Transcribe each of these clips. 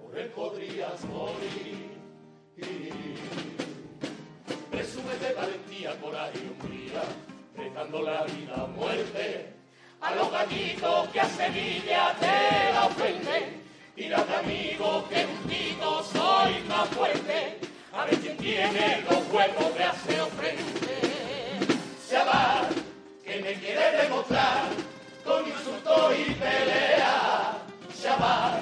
por él podrías morir. Presume de valentía, coraje y hombría, dejando la vida a muerte a los gallitos que a Sevilla te la ofenden. De amigo que juntito soy más fuerte, a ver quién tiene los huevos de hacer frente. Se va, que me quiere demostrar con insulto y pelea. Chaval,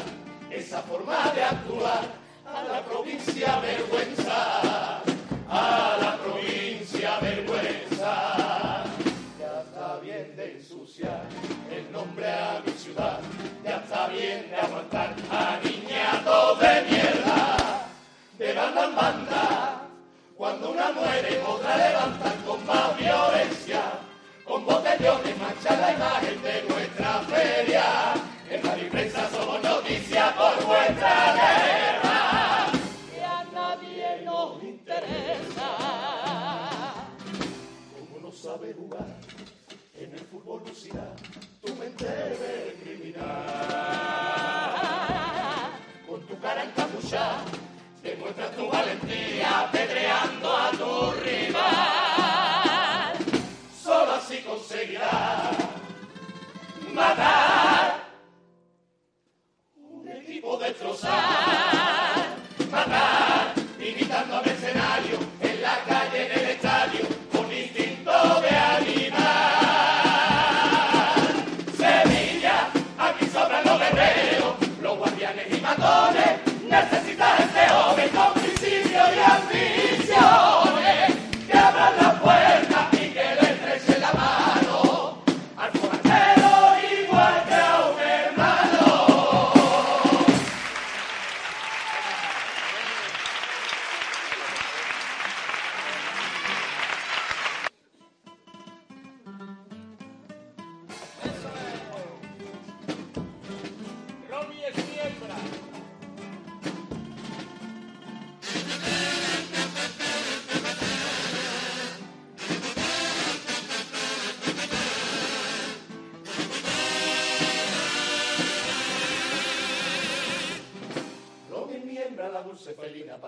esa forma de actuar a la provincia vergüenza, a la provincia vergüenza. Ya está bien de ensuciar el nombre a mi ciudad, ya está bien de aguantar a niñatos de mierda, de banda en banda. Cuando una muere, otra levantar con más violencia, con botellones mancha la imagen de nuestra feria. vuestra ley.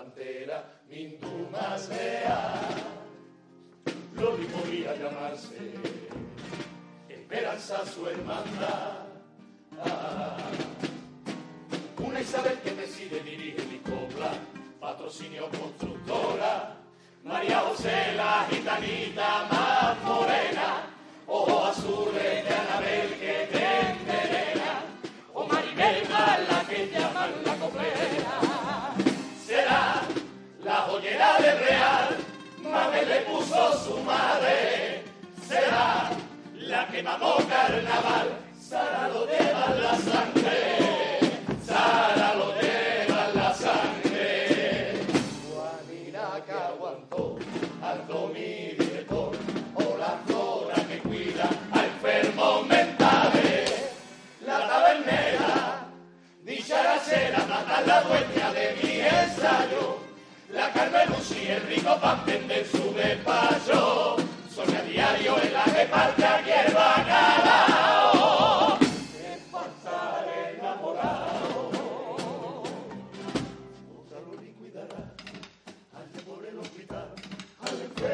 Pantera, Mintu más leal. Loli podría llamarse Esperanza su hermandad. Ah. Una Isabel que decide dirige mi copla, patrocinio constructora. María José la gitanita más morena, ojos azules de Anabel que te envenena, o Maribel la que llaman la coplera. La joyera del Real, Mabel le puso su madre. Será la que mamó carnaval, Sara lo lleva la sangre.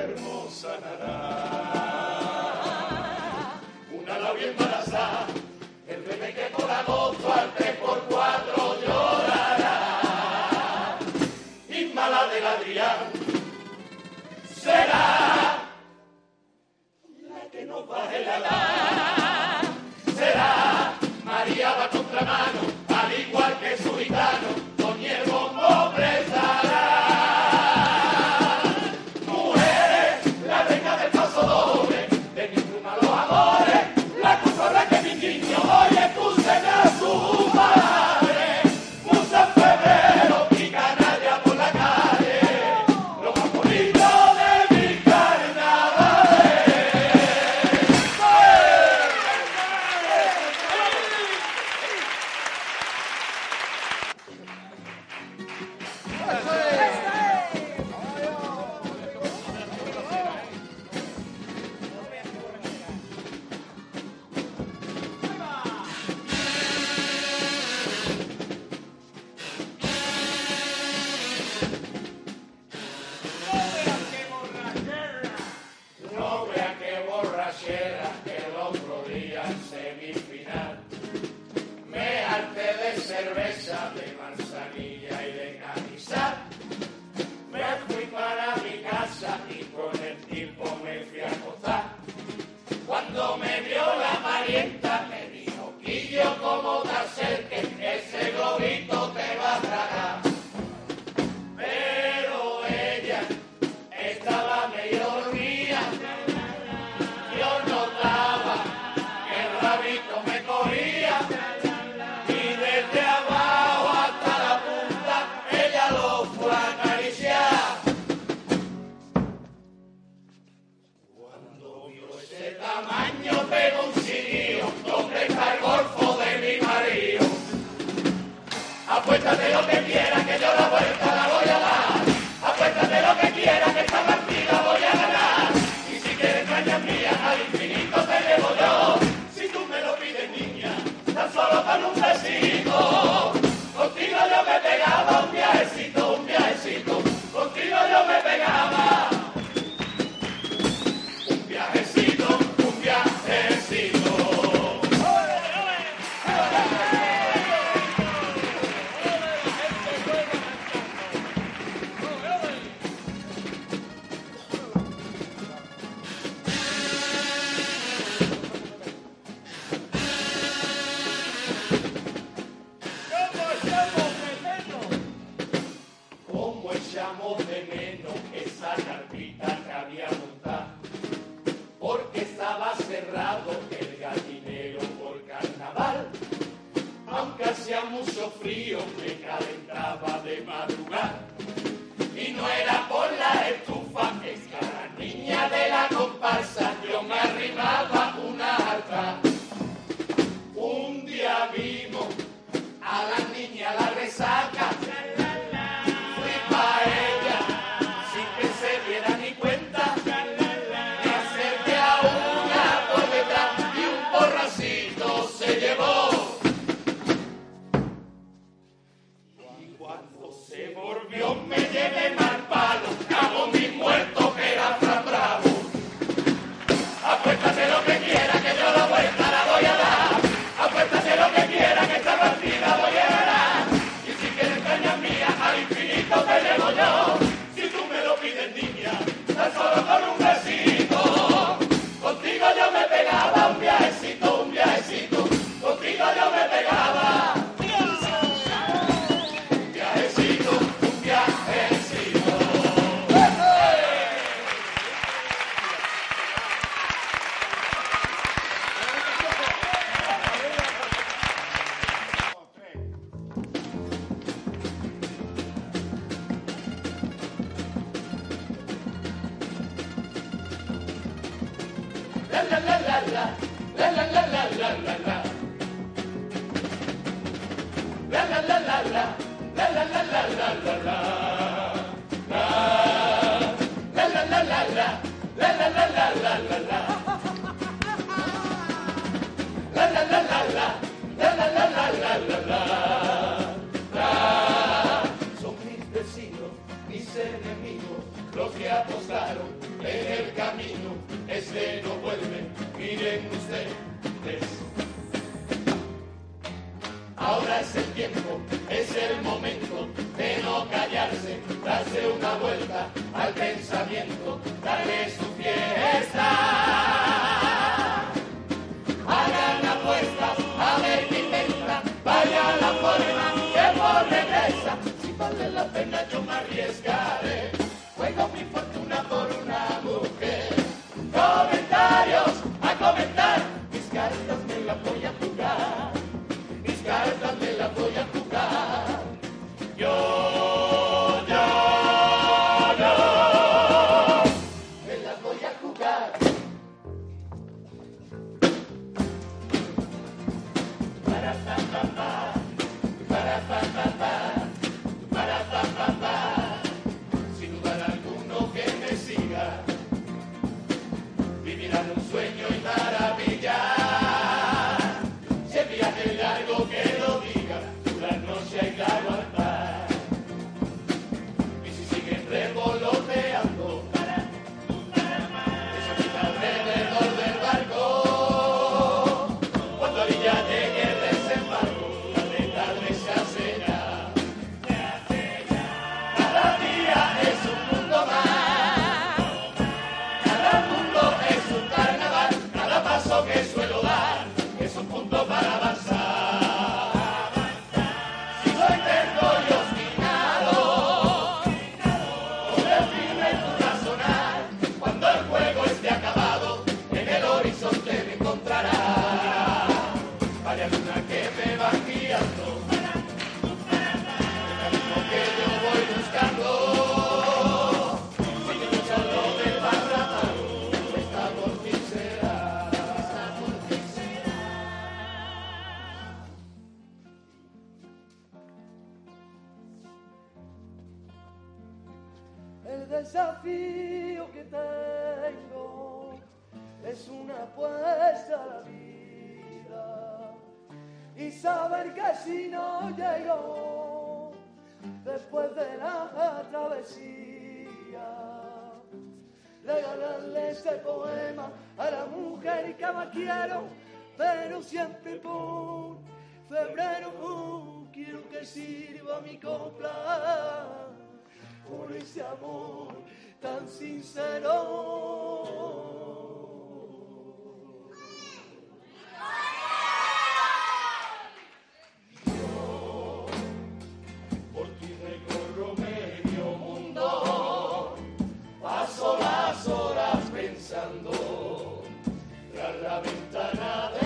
Al enfermo no vuelve, miren ustedes. Ahora es el tiempo, es el momento de no callarse, darse una vuelta al pensamiento, darle su fiesta. Hagan apuestas, a ver qué intenta, vaya la forma que por regresa, si vale la pena yo me arriesgar. Travesía regalarle este poema a la mujer que más quiero pero siempre por febrero quiero que sirva mi copla por ese amor tan sincero. Travinsana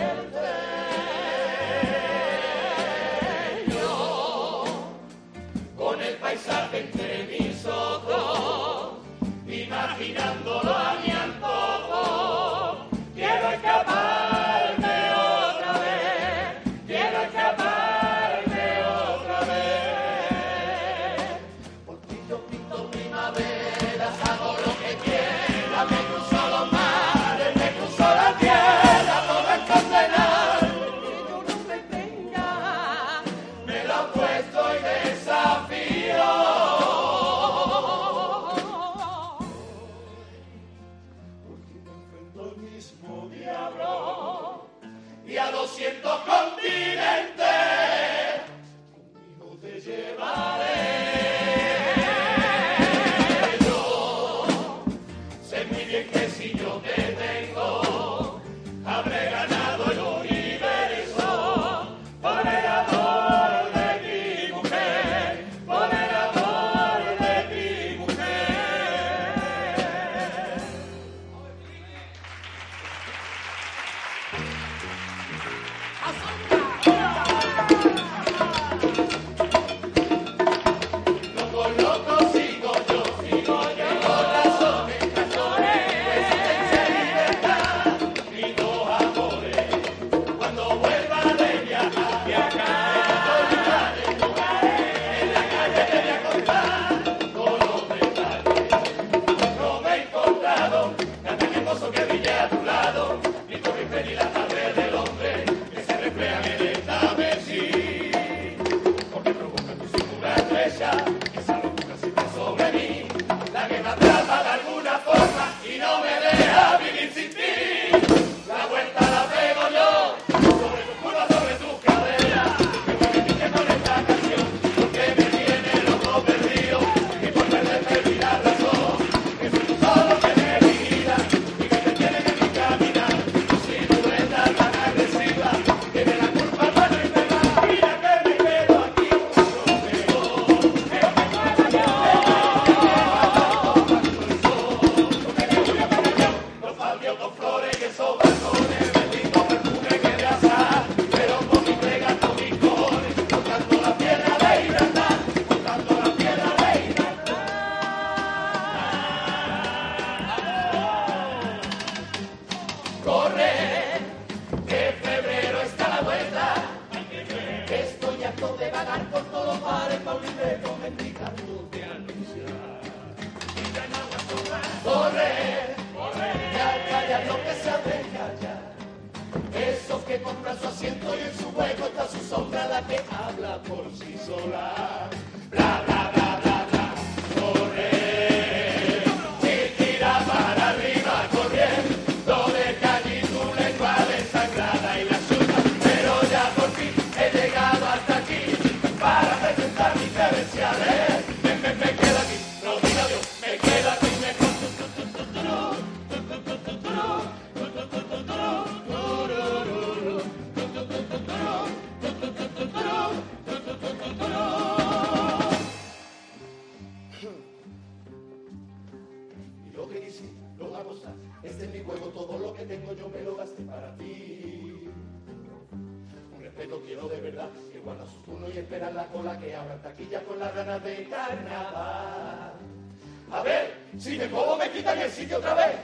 A ver, si me como me quitan el sitio otra vez.